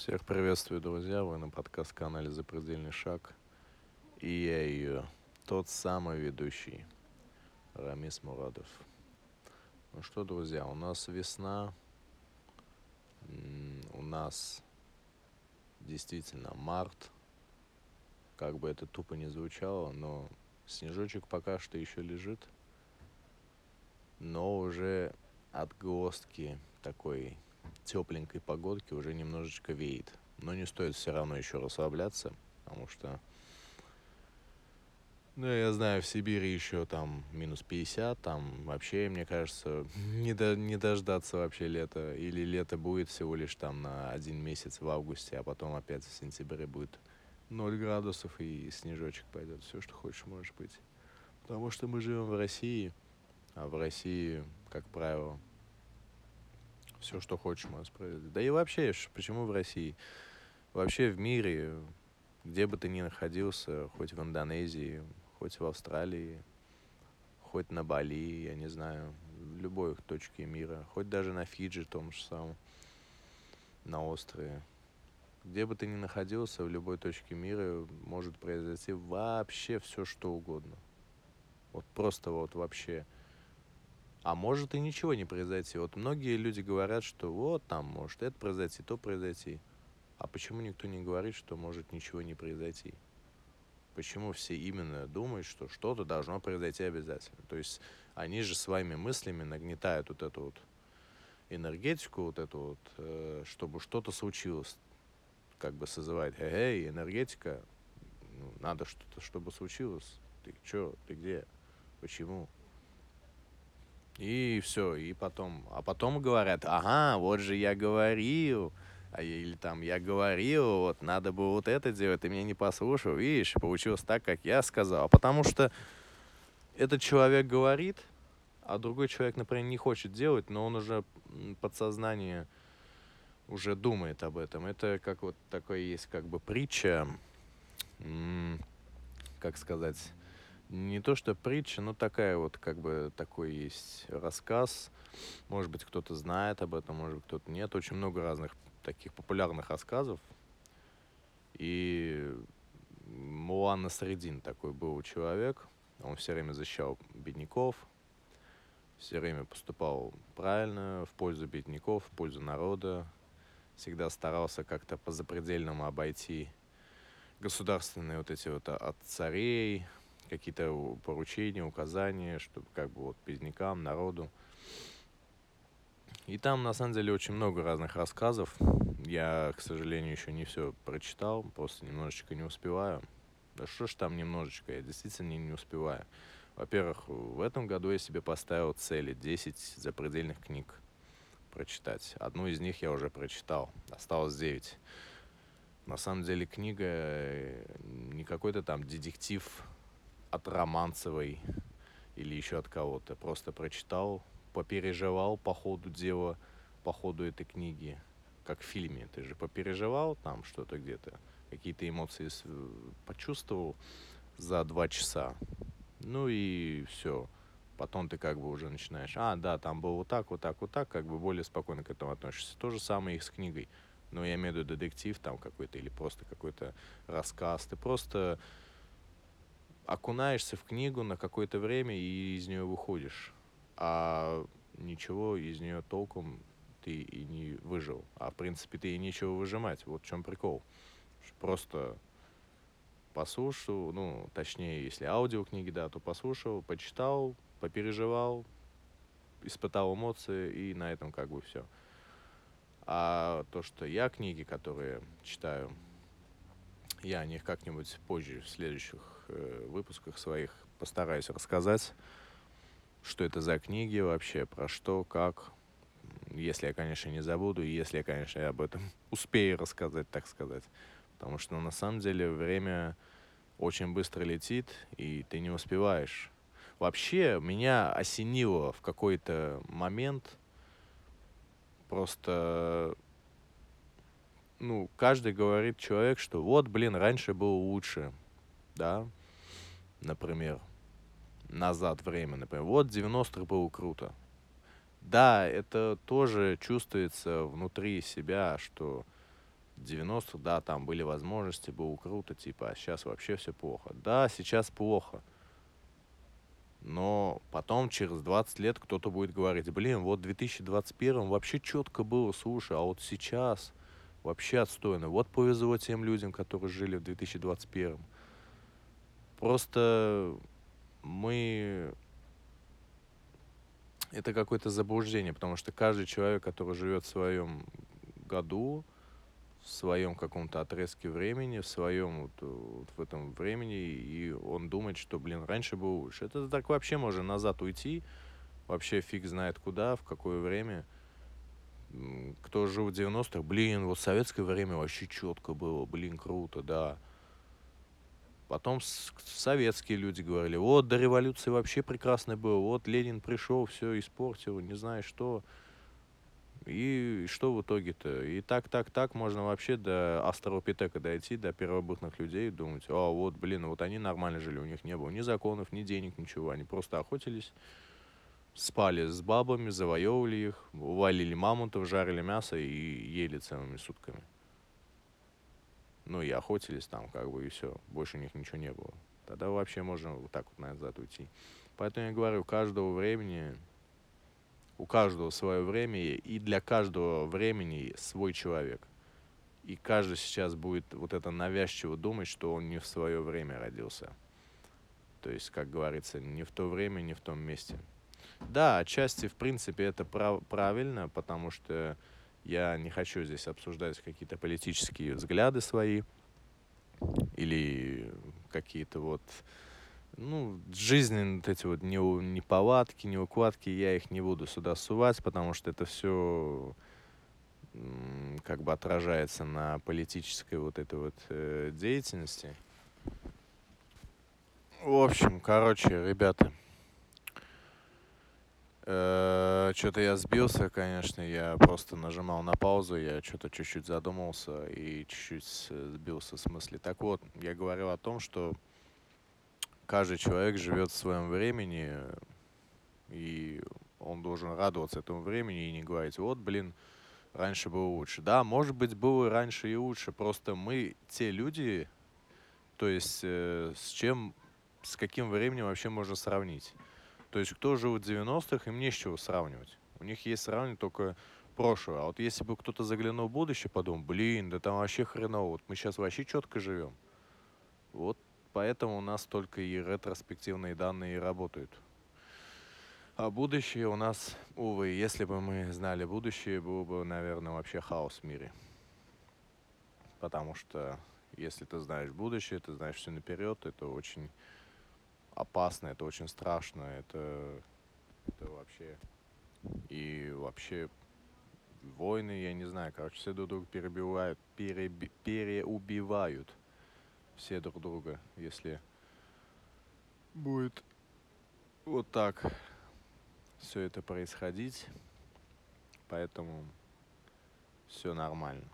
Всех приветствую, друзья. Вы на подкаст-канале «Запредельный шаг». И я ее, тот самый ведущий, Рамис Мурадов. Ну что, друзья, у нас весна. У нас действительно март. Как бы это тупо не звучало, но снежочек пока что еще лежит. Но уже отгостки такой тепленькой погодки уже немножечко веет. Но не стоит все равно еще расслабляться, потому что, ну, я знаю, в Сибири еще там минус 50, там вообще, мне кажется, не, до, не дождаться вообще лета. Или лето будет всего лишь там на один месяц в августе, а потом опять в сентябре будет 0 градусов и снежочек пойдет. Все, что хочешь, может быть. Потому что мы живем в России, а в России, как правило, все, что хочешь, можешь произойти. Да и вообще, почему в России? Вообще в мире, где бы ты ни находился, хоть в Индонезии, хоть в Австралии, хоть на Бали, я не знаю, в любой точке мира, хоть даже на Фиджи том же самом, на острове. Где бы ты ни находился, в любой точке мира может произойти вообще все, что угодно. Вот просто вот вообще. А может и ничего не произойти. Вот многие люди говорят, что вот там может это произойти, то произойти. А почему никто не говорит, что может ничего не произойти? Почему все именно думают, что что-то должно произойти обязательно? То есть они же своими мыслями нагнетают вот эту вот энергетику, вот эту вот, э, чтобы что-то случилось. Как бы созывает, эй, энергетика, ну, надо что-то, чтобы случилось. Ты чё, ты где, почему? И все, и потом, а потом говорят, ага, вот же я говорил, а или там я говорил, вот надо было вот это делать, ты меня не послушал, видишь, получилось так, как я сказал. Потому что этот человек говорит, а другой человек, например, не хочет делать, но он уже подсознание уже думает об этом. Это как вот такой есть как бы притча, как сказать, не то что притча, но такая вот, как бы, такой есть рассказ. Может быть, кто-то знает об этом, может быть, кто-то нет. Очень много разных таких популярных рассказов. И Мулан Насредин такой был человек. Он все время защищал бедняков, все время поступал правильно, в пользу бедняков, в пользу народа. Всегда старался как-то по запредельному обойти государственные вот эти вот от царей, какие-то поручения, указания, чтобы как бы вот беднякам, народу. И там, на самом деле, очень много разных рассказов. Я, к сожалению, еще не все прочитал, просто немножечко не успеваю. Да что ж там немножечко, я действительно не успеваю. Во-первых, в этом году я себе поставил цели 10 запредельных книг прочитать. Одну из них я уже прочитал, осталось 9. На самом деле книга э, не какой-то там детектив от Романцевой или еще от кого-то. Просто прочитал, попереживал по ходу дела, по ходу этой книги, как в фильме. Ты же попереживал там что-то где-то, какие-то эмоции почувствовал за два часа. Ну и все. Потом ты как бы уже начинаешь, а, да, там было вот так, вот так, вот так, как бы более спокойно к этому относишься. То же самое и с книгой. Но я имею в виду детектив там какой-то или просто какой-то рассказ. Ты просто окунаешься в книгу на какое-то время и из нее выходишь. А ничего из нее толком ты и не выжил. А в принципе ты и нечего выжимать. Вот в чем прикол. Просто послушал, ну, точнее, если аудиокниги, да, то послушал, почитал, попереживал, испытал эмоции, и на этом как бы все. А то, что я книги, которые читаю, я о них как-нибудь позже, в следующих выпусках своих постараюсь рассказать, что это за книги вообще, про что, как. Если я, конечно, не забуду, и если я, конечно, об этом успею рассказать, так сказать. Потому что ну, на самом деле время очень быстро летит, и ты не успеваешь. Вообще, меня осенило в какой-то момент просто ну, каждый говорит человек, что вот, блин, раньше было лучше, да, например, назад время, например, вот 90-х было круто. Да, это тоже чувствуется внутри себя, что 90-х, да, там были возможности, было круто, типа, а сейчас вообще все плохо. Да, сейчас плохо. Но потом, через 20 лет, кто-то будет говорить, блин, вот в 2021 вообще четко было, слушай, а вот сейчас вообще отстойно. Вот повезло тем людям, которые жили в 2021. Просто мы... Это какое-то заблуждение, потому что каждый человек, который живет в своем году, в своем каком-то отрезке времени, в своем вот, вот в этом времени, и он думает, что, блин, раньше было лучше. Это так вообще можно назад уйти, вообще фиг знает куда, в какое время. Кто жил в 90-х, блин, вот советское время вообще четко было, блин, круто, да. Потом советские люди говорили, вот до революции вообще прекрасно было, вот Ленин пришел, все испортил, не знаю что. И что в итоге-то? И так, так, так можно вообще до Астропитека дойти, до первобытных людей думать, а вот, блин, вот они нормально жили, у них не было ни законов, ни денег, ничего. Они просто охотились, спали с бабами, завоевывали их, валили мамонтов, жарили мясо и ели целыми сутками. Ну и охотились там, как бы, и все. Больше у них ничего не было. Тогда вообще можно вот так вот назад уйти. Поэтому я говорю, каждого времени у каждого свое время, и для каждого времени свой человек. И каждый сейчас будет вот это навязчиво думать, что он не в свое время родился. То есть, как говорится, не в то время, не в том месте. Да, отчасти, в принципе, это прав- правильно, потому что я не хочу здесь обсуждать какие-то политические взгляды свои или какие-то вот ну, жизненные вот эти вот неполадки, неукладки, я их не буду сюда сувать, потому что это все как бы отражается на политической вот этой вот э, деятельности. В общем, короче, ребята, что-то я сбился, конечно, я просто нажимал на паузу, я что-то чуть-чуть задумался и чуть-чуть сбился с мысли. Так вот, я говорил о том, что каждый человек живет в своем времени, и он должен радоваться этому времени и не говорить, вот, блин, раньше было лучше. Да, может быть, было раньше и лучше, просто мы те люди, то есть э, с чем, с каким временем вообще можно сравнить. То есть кто жил в 90-х, им не с чего сравнивать. У них есть сравнивать только прошлое. А вот если бы кто-то заглянул в будущее, подумал, блин, да там вообще хреново, вот мы сейчас вообще четко живем. Вот Поэтому у нас только и ретроспективные данные работают. А будущее у нас, увы, если бы мы знали будущее, было бы, наверное, вообще хаос в мире. Потому что если ты знаешь будущее, ты знаешь все наперед, это очень опасно, это очень страшно, это, это вообще... И вообще войны, я не знаю, короче, все друг друга перебивают, переби, переубивают все друг друга, если будет вот так все это происходить. Поэтому все нормально.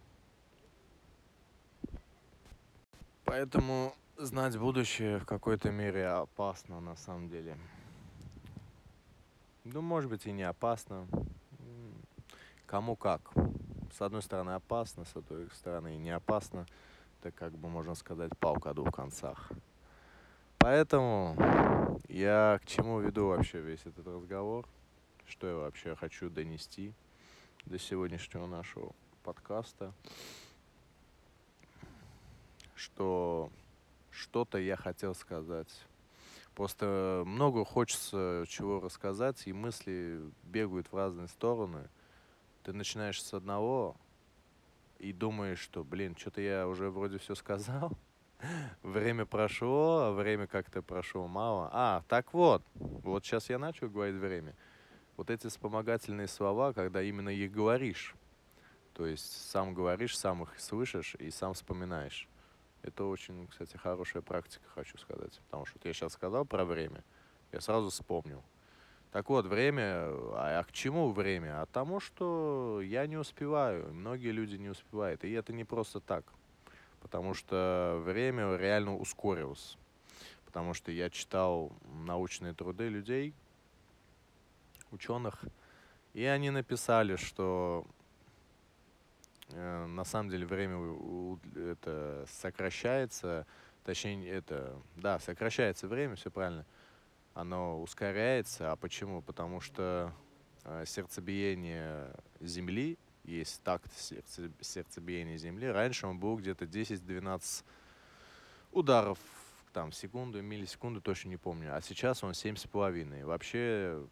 Поэтому знать будущее в какой-то мере опасно на самом деле. Ну, может быть, и не опасно. Кому как. С одной стороны опасно, с другой стороны не опасно это, как бы можно сказать, палка о двух концах. Поэтому я к чему веду вообще весь этот разговор, что я вообще хочу донести до сегодняшнего нашего подкаста, что что-то я хотел сказать. Просто много хочется чего рассказать, и мысли бегают в разные стороны. Ты начинаешь с одного, и думаешь, что, блин, что-то я уже вроде все сказал, время прошло, а время как-то прошло мало. А, так вот, вот сейчас я начал говорить время. Вот эти вспомогательные слова, когда именно их говоришь, то есть сам говоришь, сам их слышишь и сам вспоминаешь. Это очень, кстати, хорошая практика, хочу сказать. Потому что вот я сейчас сказал про время, я сразу вспомнил. Так вот, время, а, а к чему время? А тому, что я не успеваю, многие люди не успевают. И это не просто так, потому что время реально ускорилось. Потому что я читал научные труды людей, ученых, и они написали, что на самом деле время это сокращается, точнее, это, да, сокращается время, все правильно. Оно ускоряется. А почему? Потому что э, сердцебиение Земли, есть такт сердце, сердцебиения Земли. Раньше он был где-то 10-12 ударов там, в секунду, миллисекунду, точно не помню. А сейчас он 7,5. Вообще,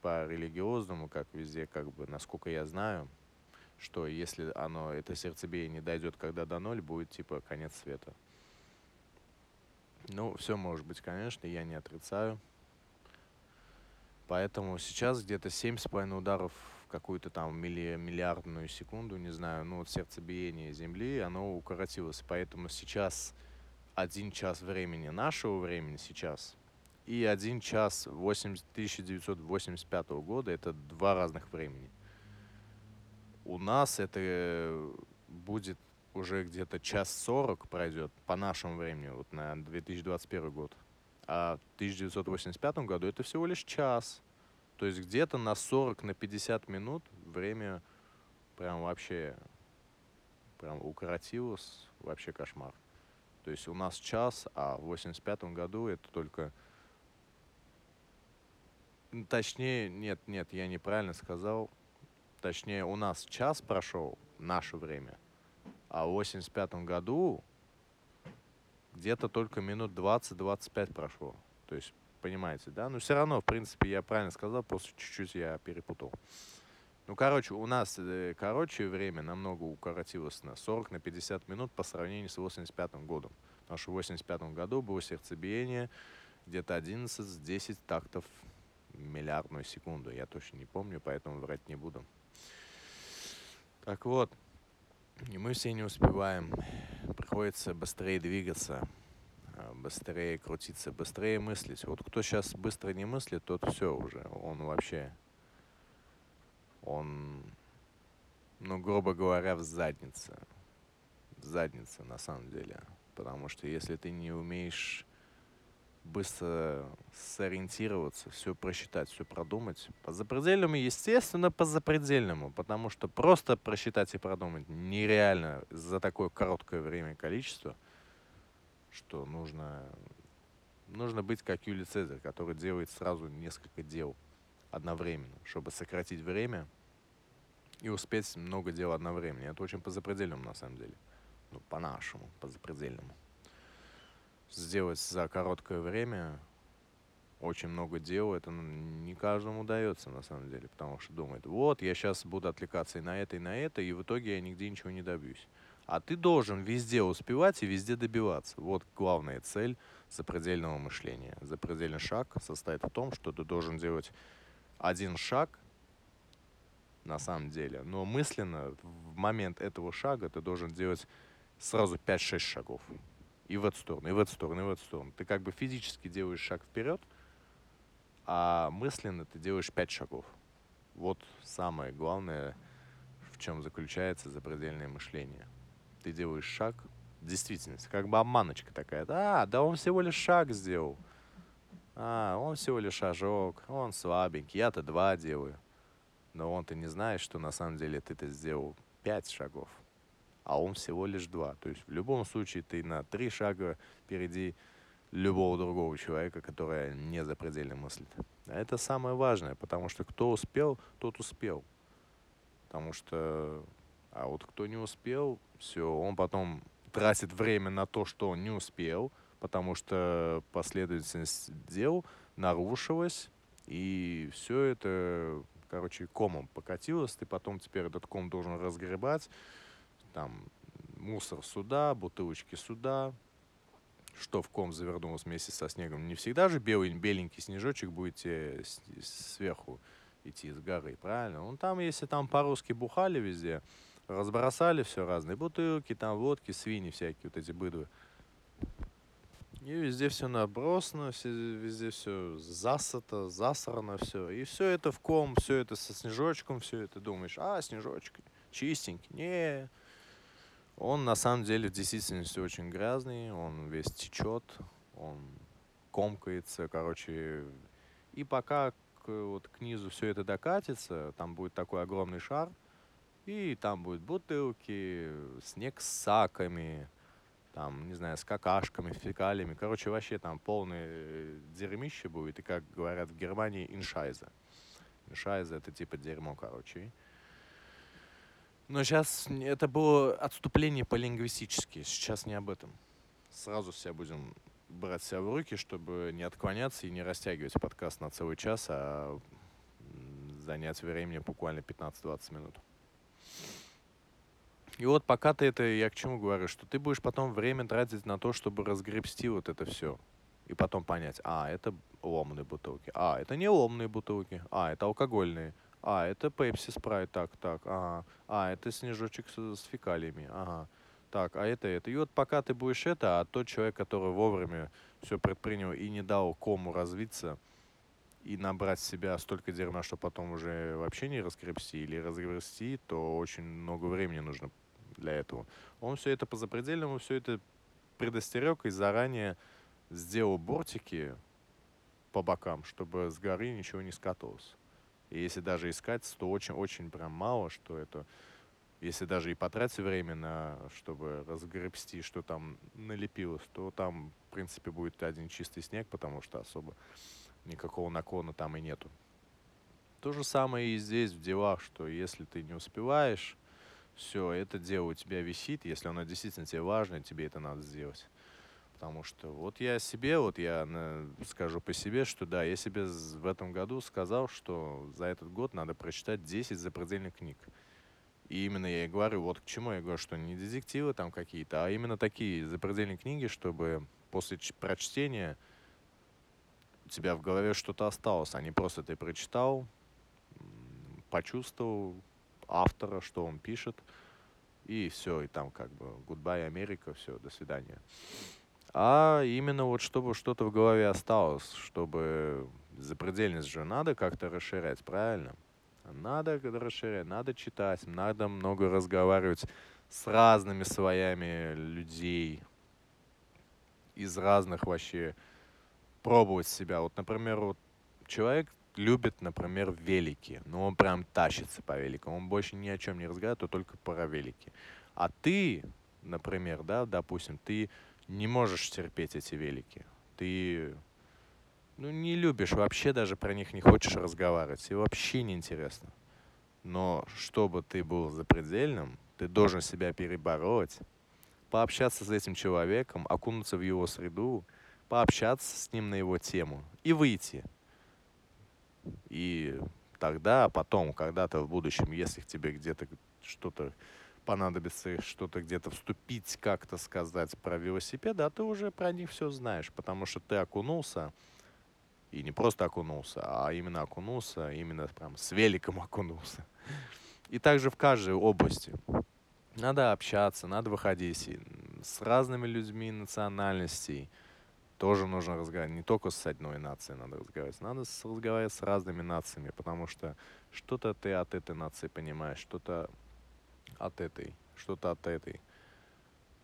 по религиозному, как везде, как бы, насколько я знаю, что если оно, это сердцебиение дойдет когда до ноль, будет типа конец света. Ну, все может быть, конечно, я не отрицаю. Поэтому сейчас где-то 7,5 ударов в какую-то там милли, миллиардную секунду, не знаю, ну вот сердцебиение Земли, оно укоротилось. Поэтому сейчас один час времени нашего времени сейчас и один час 80, 1985 года это два разных времени. У нас это будет уже где-то час сорок пройдет по нашему времени, вот на 2021 год. А в 1985 году это всего лишь час. То есть где-то на 40, на 50 минут время прям вообще прям укоротилось. Вообще кошмар. То есть у нас час, а в 85 году это только... Точнее, нет, нет, я неправильно сказал. Точнее, у нас час прошел, наше время, а в 85 году где-то только минут 20-25 прошло. То есть, понимаете, да? Но все равно, в принципе, я правильно сказал, просто чуть-чуть я перепутал. Ну, короче, у нас, э, короче, время намного укоротилось на 40, на 50 минут по сравнению с 85 годом. Потому что в 85 году было сердцебиение где-то 11-10 тактов миллиардную секунду. Я точно не помню, поэтому врать не буду. Так вот, и мы все не успеваем. Приходится быстрее двигаться, а, быстрее крутиться, быстрее мыслить. Вот кто сейчас быстро не мыслит, тот все уже. Он вообще он, ну, грубо говоря, в заднице. В заднице, на самом деле. Потому что если ты не умеешь быстро сориентироваться, все просчитать, все продумать. По запредельному, естественно, по запредельному, потому что просто просчитать и продумать нереально за такое короткое время количество, что нужно, нужно быть как Юлий Цезарь, который делает сразу несколько дел одновременно, чтобы сократить время и успеть много дел одновременно. Это очень по запредельному, на самом деле. Ну, по-нашему, по запредельному. Сделать за короткое время очень много дел, это ну, не каждому удается, на самом деле, потому что думает, вот, я сейчас буду отвлекаться и на это, и на это, и в итоге я нигде ничего не добьюсь. А ты должен везде успевать и везде добиваться. Вот главная цель запредельного мышления. Запредельный шаг состоит в том, что ты должен делать один шаг на самом деле, но мысленно в момент этого шага ты должен делать сразу 5-6 шагов. И в эту сторону, и в эту сторону, и в эту сторону. Ты как бы физически делаешь шаг вперед, а мысленно ты делаешь 5 шагов. Вот самое главное, в чем заключается запредельное мышление. Ты делаешь шаг в действительности, как бы обманочка такая. А, да он всего лишь шаг сделал. А, он всего лишь шажок, он слабенький, я-то два делаю. Но он-то не знает, что на самом деле ты-то сделал пять шагов, а он всего лишь два. То есть в любом случае ты на три шага впереди любого другого человека, который не запредельно мыслит. А это самое важное, потому что кто успел, тот успел. Потому что, а вот кто не успел, все, он потом тратит время на то, что он не успел, потому что последовательность дел нарушилась, и все это, короче, комом покатилось, ты потом теперь этот ком должен разгребать, там, мусор сюда, бутылочки сюда, что в ком завернулось вместе со снегом. Не всегда же белый, беленький снежочек будет тебе сверху идти с горы, правильно? Ну, там, если там по-русски бухали везде, разбросали все разные бутылки, там водки, свиньи всякие, вот эти быдлы. И везде все набросано, все, везде все засото, засрано все. И все это в ком, все это со снежочком, все это думаешь, а, снежочек, чистенький. Не, он на самом деле в действительности очень грязный, он весь течет, он комкается, короче. И пока к, вот к низу все это докатится, там будет такой огромный шар, И там будут бутылки, снег с саками, там, не знаю, с какашками, фекалиями. Короче, вообще там полное дерьмище будет. И, как говорят в Германии, иншайза. Иншайза — это типа дерьмо, короче. Но сейчас это было отступление по-лингвистически. Сейчас не об этом. Сразу себя будем брать себя в руки, чтобы не отклоняться и не растягивать подкаст на целый час, а занять времени буквально 15-20 минут. И вот пока ты это, я к чему говорю, что ты будешь потом время тратить на то, чтобы разгребсти вот это все. И потом понять, а, это ломные бутылки, а, это не ломные бутылки, а, это алкогольные, а, это пепси спрайт, так, так, ага. А, это снежочек с, с фекалиями, ага. Так, а это это. И вот пока ты будешь это, а тот человек, который вовремя все предпринял и не дал кому развиться, и набрать себя столько дерьма, что потом уже вообще не раскрепсти или разгрести, то очень много времени нужно для этого. Он все это по запредельному, все это предостерег и заранее сделал бортики по бокам, чтобы с горы ничего не скатывалось. И если даже искать, то очень-очень прям мало, что это... Если даже и потратить время на, чтобы разгребсти, что там налепилось, то там, в принципе, будет один чистый снег, потому что особо никакого наклона там и нету. То же самое и здесь в делах, что если ты не успеваешь, все, это дело у тебя висит, если оно действительно тебе важно, тебе это надо сделать. Потому что вот я себе, вот я скажу по себе, что да, я себе в этом году сказал, что за этот год надо прочитать 10 запредельных книг. И именно я и говорю, вот к чему я говорю, что не детективы там какие-то, а именно такие запредельные книги, чтобы после прочтения у тебя в голове что-то осталось, а не просто ты прочитал, почувствовал автора, что он пишет, и все, и там как бы goodbye, Америка, все, до свидания а именно вот чтобы что-то в голове осталось, чтобы запредельность же надо как-то расширять, правильно? Надо расширять, надо читать, надо много разговаривать с разными слоями людей, из разных вообще, пробовать себя. Вот, например, вот человек любит, например, велики, но он прям тащится по великам, он больше ни о чем не разговаривает, а только про велики. А ты, например, да, допустим, ты не можешь терпеть эти велики. Ты ну, не любишь, вообще даже про них не хочешь разговаривать. И вообще неинтересно. Но чтобы ты был запредельным, ты должен себя перебороть, пообщаться с этим человеком, окунуться в его среду, пообщаться с ним на его тему и выйти. И тогда, потом, когда-то в будущем, если тебе где-то что-то понадобится что-то где-то вступить, как-то сказать про велосипеды, а ты уже про них все знаешь, потому что ты окунулся, и не просто окунулся, а именно окунулся, именно прям с великом окунулся. И также в каждой области. Надо общаться, надо выходить с разными людьми национальностей. Тоже нужно разговаривать. Не только с одной нацией надо разговаривать. Надо разговаривать с разными нациями, потому что что-то ты от этой нации понимаешь, что-то от этой, что-то от этой.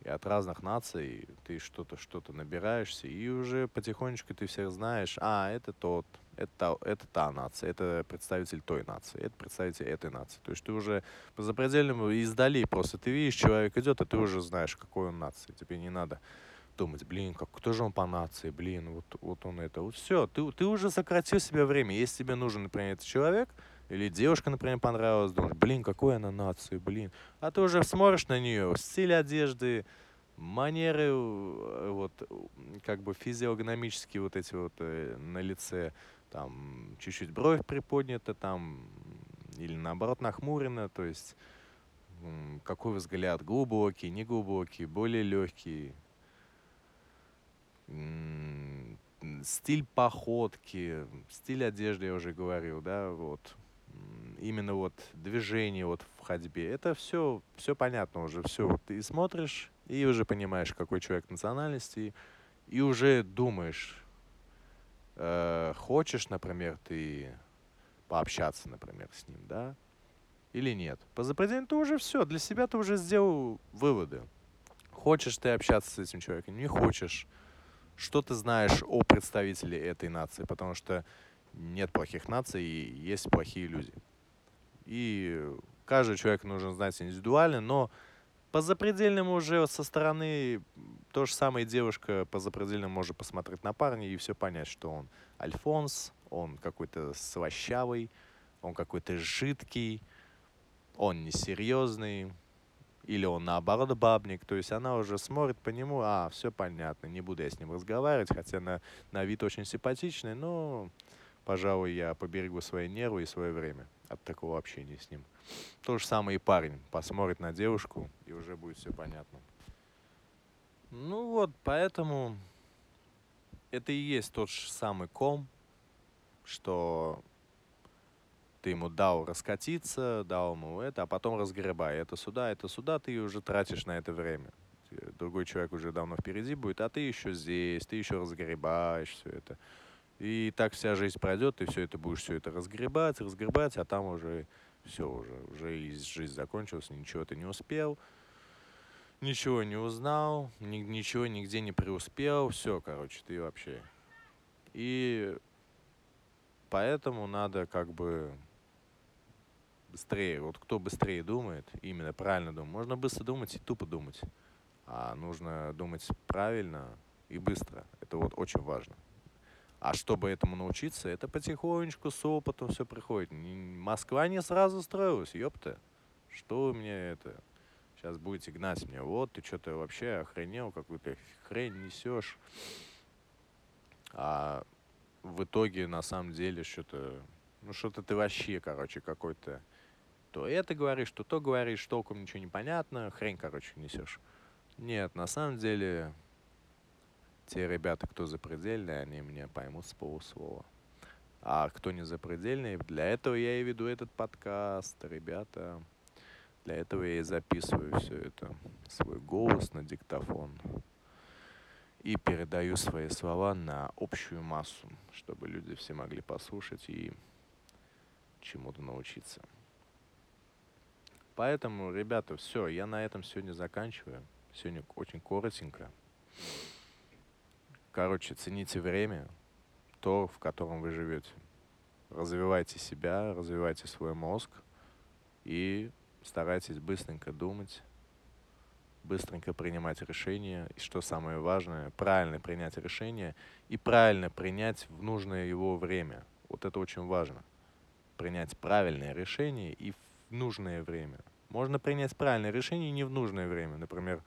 И от разных наций ты что-то, что-то набираешься, и уже потихонечку ты всех знаешь, а, это тот, это, это та нация, это представитель той нации, это представитель этой нации. То есть ты уже по запредельному издали просто ты видишь, человек идет, а ты уже знаешь, какой он нации. Тебе не надо думать, блин, как, кто же он по нации, блин, вот, вот он это. Вот все, ты, ты уже сократил себе время. Если тебе нужен, например, этот человек, или девушка, например, понравилась, думаешь, блин, какой она нации, блин. А ты уже смотришь на нее, стиль одежды, манеры, э, вот, как бы физиогномические вот эти вот э, на лице, там, чуть-чуть бровь приподнята, там, или наоборот нахмурена, то есть какой взгляд, глубокий, неглубокий, более легкий, стиль походки, стиль одежды, я уже говорил, да, вот, именно вот движение вот в ходьбе, это все, все понятно уже, все. Ты смотришь и уже понимаешь, какой человек национальности, и уже думаешь, э, хочешь, например, ты пообщаться, например, с ним, да, или нет. По запредельно ты уже все, для себя ты уже сделал выводы. Хочешь ты общаться с этим человеком, не хочешь. Что ты знаешь о представителе этой нации, потому что нет плохих наций, есть плохие люди. И каждый человек нужно знать индивидуально, но по запредельному уже со стороны то же самое девушка по запредельному может посмотреть на парня и все понять, что он альфонс, он какой-то слащавый, он какой-то жидкий, он несерьезный, или он наоборот бабник, то есть она уже смотрит по нему, а, все понятно, не буду я с ним разговаривать, хотя на, на вид очень симпатичный, но, пожалуй, я поберегу свои нервы и свое время от такого общения с ним. То же самое и парень посмотрит на девушку, и уже будет все понятно. Ну вот, поэтому это и есть тот же самый ком, что ты ему дал раскатиться, дал ему это, а потом разгребай. Это сюда, это сюда, ты уже тратишь на это время. Другой человек уже давно впереди будет, а ты еще здесь, ты еще разгребаешь все это. И так вся жизнь пройдет, ты все это будешь все это разгребать, разгребать, а там уже все, уже, уже и жизнь закончилась, ничего ты не успел, ничего не узнал, ни, ничего нигде не преуспел, все, короче, ты вообще. И поэтому надо как бы быстрее, вот кто быстрее думает, именно правильно думает, можно быстро думать и тупо думать, а нужно думать правильно и быстро, это вот очень важно. А чтобы этому научиться, это потихонечку с опытом все приходит. Москва не сразу строилась, ёпта. Что вы мне это... Сейчас будете гнать меня. Вот, ты что-то вообще охренел, какую-то хрень несешь. А в итоге, на самом деле, что-то... Ну, что-то ты вообще, короче, какой-то... То это говоришь, то то говоришь, толком ничего не понятно, хрень, короче, несешь. Нет, на самом деле, те ребята, кто запредельные, они меня поймут с полуслова. А кто не запредельный, для этого я и веду этот подкаст, ребята. Для этого я и записываю все это, свой голос на диктофон. И передаю свои слова на общую массу, чтобы люди все могли послушать и чему-то научиться. Поэтому, ребята, все, я на этом сегодня заканчиваю. Сегодня очень коротенько. Короче, цените время, то, в котором вы живете. Развивайте себя, развивайте свой мозг и старайтесь быстренько думать, быстренько принимать решения. И что самое важное, правильно принять решение и правильно принять в нужное его время. Вот это очень важно. Принять правильное решение и в нужное время. Можно принять правильное решение и не в нужное время. Например,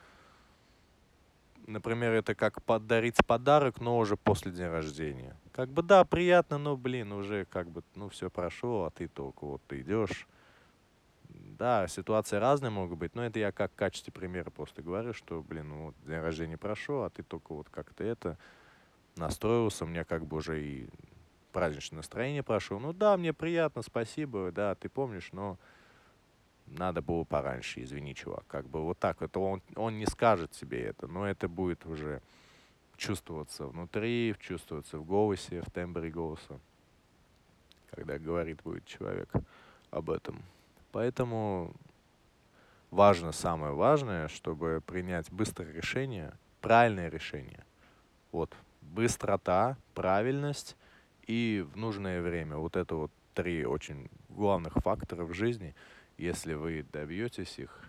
Например, это как подарить подарок, но уже после дня рождения. Как бы да, приятно, но, блин, уже как бы, ну, все прошло, а ты только вот ты идешь. Да, ситуации разные могут быть, но это я как в качестве примера просто говорю, что, блин, ну, вот день рождения прошел, а ты только вот как-то это настроился, у меня как бы уже и праздничное настроение прошло. Ну да, мне приятно, спасибо, да, ты помнишь, но надо было пораньше, извини, чувак. Как бы вот так. Это он, он не скажет тебе это, но это будет уже чувствоваться внутри, чувствоваться в голосе, в тембре голоса, когда говорит будет человек об этом. Поэтому важно, самое важное, чтобы принять быстрое решение, правильное решение. Вот, быстрота, правильность и в нужное время. Вот это вот три очень главных фактора в жизни – если вы добьетесь их,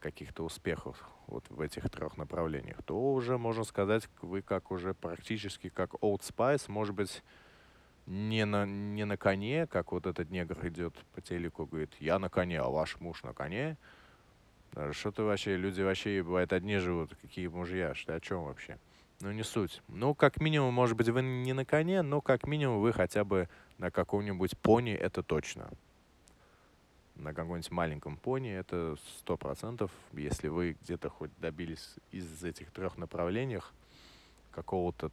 каких-то успехов вот в этих трех направлениях, то уже можно сказать, вы как уже практически как Old Spice, может быть, не на, не на коне, как вот этот негр идет по телеку, говорит, я на коне, а ваш муж на коне. Что ты вообще, люди вообще, бывает, одни живут, какие мужья, что о чем вообще? Ну, не суть. Ну, как минимум, может быть, вы не на коне, но как минимум вы хотя бы на каком-нибудь пони, это точно на каком-нибудь маленьком пони, это сто процентов, если вы где-то хоть добились из этих трех направлениях какого-то,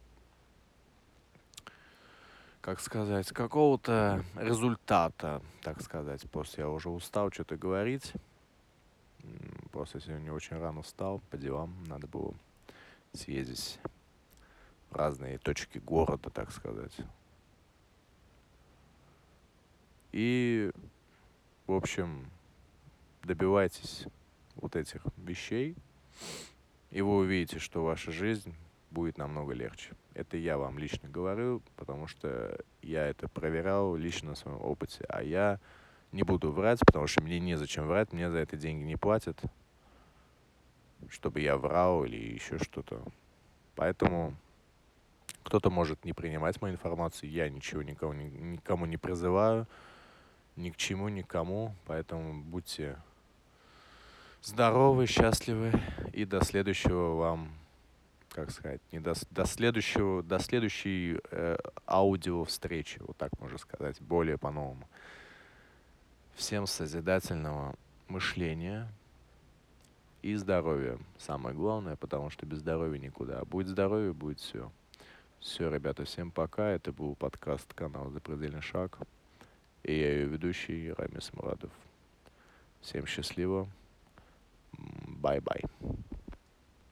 как сказать, какого-то результата, так сказать. Просто я уже устал что-то говорить. Просто сегодня очень рано встал по делам. Надо было съездить в разные точки города, так сказать. И в общем, добивайтесь вот этих вещей, и вы увидите, что ваша жизнь будет намного легче. Это я вам лично говорю, потому что я это проверял лично на своем опыте, а я не буду врать, потому что мне незачем врать, мне за это деньги не платят, чтобы я врал или еще что-то. Поэтому кто-то может не принимать мою информацию, я ничего никому, никому не призываю, ни к чему, никому, поэтому будьте здоровы, счастливы и до следующего вам, как сказать, не до, до следующего, до следующей э, аудио встречи, вот так можно сказать, более по-новому. Всем созидательного мышления и здоровья. Самое главное, потому что без здоровья никуда. Будет здоровье, будет все. Все, ребята, всем пока. Это был подкаст канала «Запредельный шаг». И я ее ведущий Рамис Мурадов. Всем счастливо. Bye-bye.